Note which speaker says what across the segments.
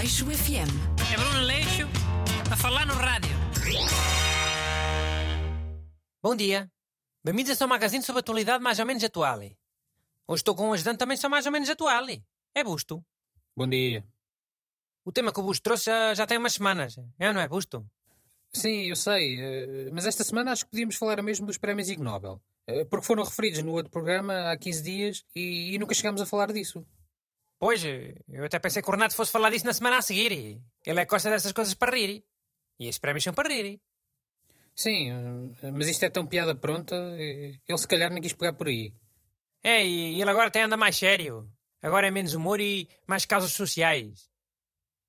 Speaker 1: Aleixo FM.
Speaker 2: É Bruno Leixo a falar no rádio.
Speaker 3: Bom dia. Bem-vindos ao seu magazine sobre atualidade mais ou menos atual. Hoje estou com um ajudante também só mais ou menos atual. É Busto.
Speaker 4: Bom dia.
Speaker 3: O tema que o Busto trouxe já, já tem umas semanas. É ou não é, Busto?
Speaker 4: Sim, eu sei, eh, mas esta semana acho que podíamos falar mesmo dos prémios Ig Nobel. Eh, Porque foram referidos no outro programa há 15 dias e, e nunca chegámos a falar disso.
Speaker 3: Pois, eu até pensei que o Renato fosse falar disso na semana a seguir. Ele é que gosta dessas coisas para rir. E esses prémios são para rir.
Speaker 4: Sim, mas isto é tão piada pronta, ele se calhar nem quis pegar por aí.
Speaker 3: É, e ele agora até anda mais sério. Agora é menos humor e mais causas sociais.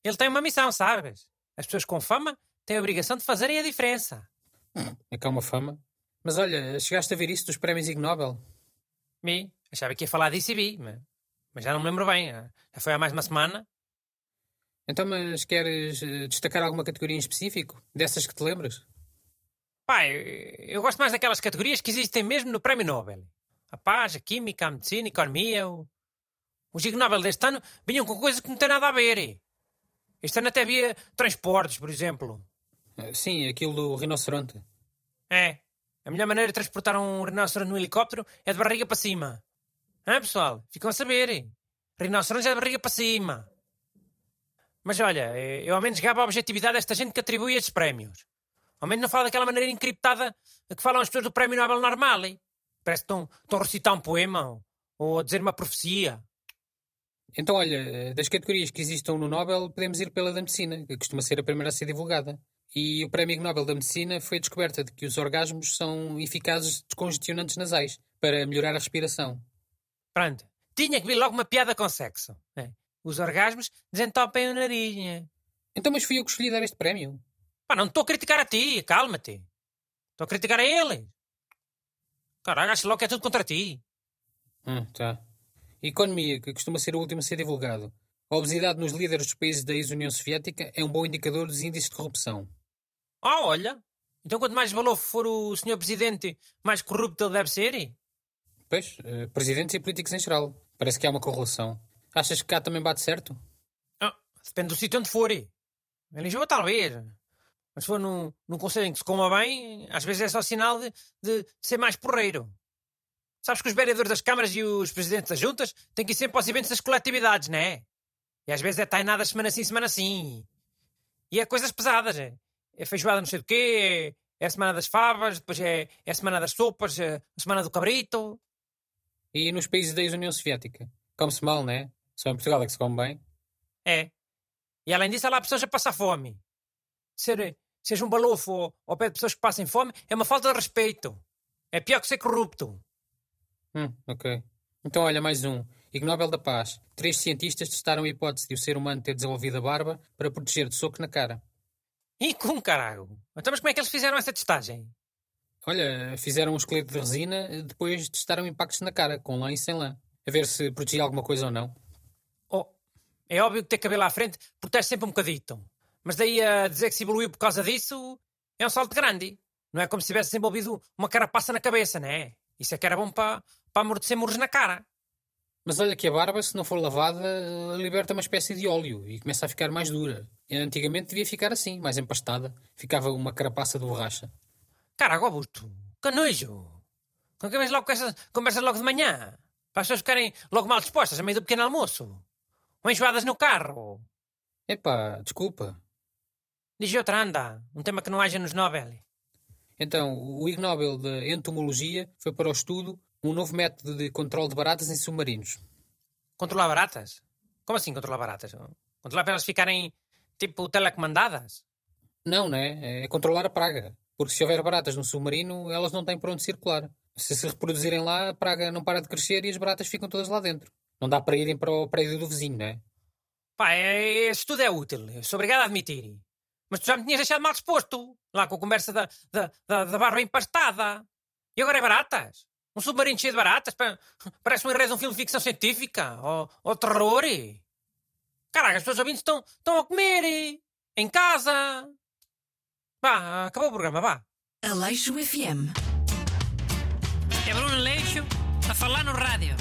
Speaker 3: Ele tem uma missão, sabes? As pessoas com fama têm a obrigação de fazerem a diferença.
Speaker 4: É cá uma fama. Mas olha, chegaste a ver isso dos prémios Ig Nobel?
Speaker 3: Mi, achava que ia falar disso e vi, mas, mas já não me lembro bem. Já foi há mais uma semana.
Speaker 4: Então, mas queres eh, destacar alguma categoria em específico? Dessas que te lembras?
Speaker 3: Pai, eu gosto mais daquelas categorias que existem mesmo no Prémio Nobel. A paz, a química, a medicina, a economia. O... Os Ig Nobel deste ano vinham com coisas que não têm nada a ver. Este ano até havia transportes, por exemplo.
Speaker 4: Eh, Sim, aquilo do rinoceronte.
Speaker 3: É. A melhor maneira de transportar um rinoceronte no helicóptero é de barriga para cima. Hã, pessoal? Ficam a saber. Rinoceronte é barriga para cima. Mas olha, eh, eu ao menos gabo a objetividade desta gente que atribui estes prémios. Ao menos não fala daquela maneira encriptada que falam as pessoas do prémio Nobel normal. hein? Parece que estão, estão a recitar um poema ou, a dizer uma profecia.
Speaker 4: Então, olha, das categorias que existam no Nobel, podemos ir pela da medicina, que costuma ser a primeira a ser divulgada. E o Prémio Nobel da Medicina foi a descoberta de que os orgasmos são eficazes descongestionantes nasais para melhorar a respiração.
Speaker 3: Pronto. Tinha que vir logo uma piada com sexo. É. Os orgasmos desentopem o nariz. né?
Speaker 4: Então, mas fui eu que escolhi dar este prémio.
Speaker 3: Pá, não estou a criticar a ti, calma-te. Estou a criticar a ele. Caralho, acho logo que é tudo contra ti.
Speaker 4: Hum, tá. Economia, que costuma ser o último a ser divulgado. A obesidade nos líderes dos países da ex-União Soviética é um bom indicador dos índices de corrupção.
Speaker 3: Ah, olha. Então quanto mais valor for o senhor presidente, mais corrupto ele deve ser?
Speaker 4: Pois, eh, presidentes e políticos em geral. Parece que há uma correlação. Achas que cá também bate certo?
Speaker 3: Ah, depende do sítio onde for. Em Lisboa, talvez. Mas se for num, num conselho em que se coma bem, às vezes é só sinal de, de ser mais porreiro. Sabes que os vereadores das câmaras e os presidentes das juntas têm que ir sempre aos eventos das coletividades, não é? E às vezes é tainadas semana sim, semana sim. E é coisas pesadas. É, é feijoada não sei do quê, é a semana das favas, depois é, é a semana das sopas, é a semana do cabrito.
Speaker 4: E nos países da ex-União Soviética? Come-se mal, não é? Só em Portugal é que se come bem.
Speaker 3: É. E além disso, há lá pessoas a passar fome. Ser, seja um balofo ou, ou pé de pessoas que passem fome é uma falta de respeito. É pior que ser corrupto.
Speaker 4: Hum, ok. Então, olha, mais um. Ig Nobel da Paz. Três cientistas testaram a hipótese de o ser humano ter desenvolvido a barba para proteger de soco na cara.
Speaker 3: E com caralho. Então, mas como é que eles fizeram essa testagem?
Speaker 4: Olha, fizeram um esqueleto de resina, depois testaram impactos na cara, com lã e sem lã. A ver se protegia alguma coisa ou não.
Speaker 3: Oh, é óbvio que ter cabelo à frente protege sempre um bocadito. Mas daí a dizer que se evoluiu por causa disso é um salto grande. Não é como se tivesse desenvolvido uma carapaça na cabeça, não é? Isso é que era bom para para amortecer muros na cara.
Speaker 4: Mas olha que a barba, se não for lavada, liberta uma espécie de óleo e começa a ficar mais dura. Antigamente devia ficar assim, mais empastada. Ficava uma carapaça de borracha.
Speaker 3: Caraca, Augusto, que nojo. Com que vens logo com essas conversas logo de manhã? Para as pessoas ficarem logo mal dispostas a meio do pequeno almoço? Ou enjoadas no carro?
Speaker 4: Epá, desculpa.
Speaker 3: Diz outra anda, um tema que não haja nos Nobel.
Speaker 4: Então, o Ig Nobel de Entomologia foi para o estudo um novo método de controle de baratas em submarinos.
Speaker 3: Controlar baratas? Como assim controlar baratas? Controlar para elas ficarem tipo telecomandadas?
Speaker 4: Não, né? É controlar a praga. Porque se houver baratas no submarino, elas não têm por onde circular. Se se reproduzirem lá, a praga não para de crescer e as baratas ficam todas lá dentro. Não dá para irem para o prédio do vizinho, não é?
Speaker 3: Pá, é- esse estudo é útil. Eu sou obrigado a admitir. Mas tu já me tinhas deixado mal disposto. Lá com a conversa da, da, da, da barba empastada. E agora é baratas? Um submarino cheio de baratas? Pa- Parece um enredo de um filme de ficção científica. Ou, ou terror. Caraca, as pessoas ouvintes estão, estão a comer. Em casa. Vá, acabou o programa, vá.
Speaker 1: Aleixo FM.
Speaker 2: É Bruno Leixo a falar no rádio.